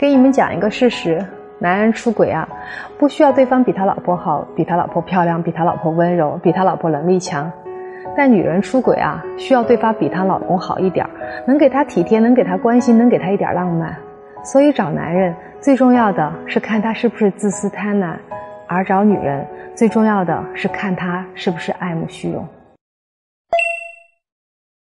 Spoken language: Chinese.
给你们讲一个事实男人出轨啊不需要对方比他老婆好比他老婆漂亮比他老婆温柔比他老婆能力强。但女人出轨啊需要对方比她老公好一点能给她体贴能给她关心能给她一点浪漫。所以找男人最重要的是看他是不是自私贪婪而找女人最重要的是看他是不是爱慕虚荣。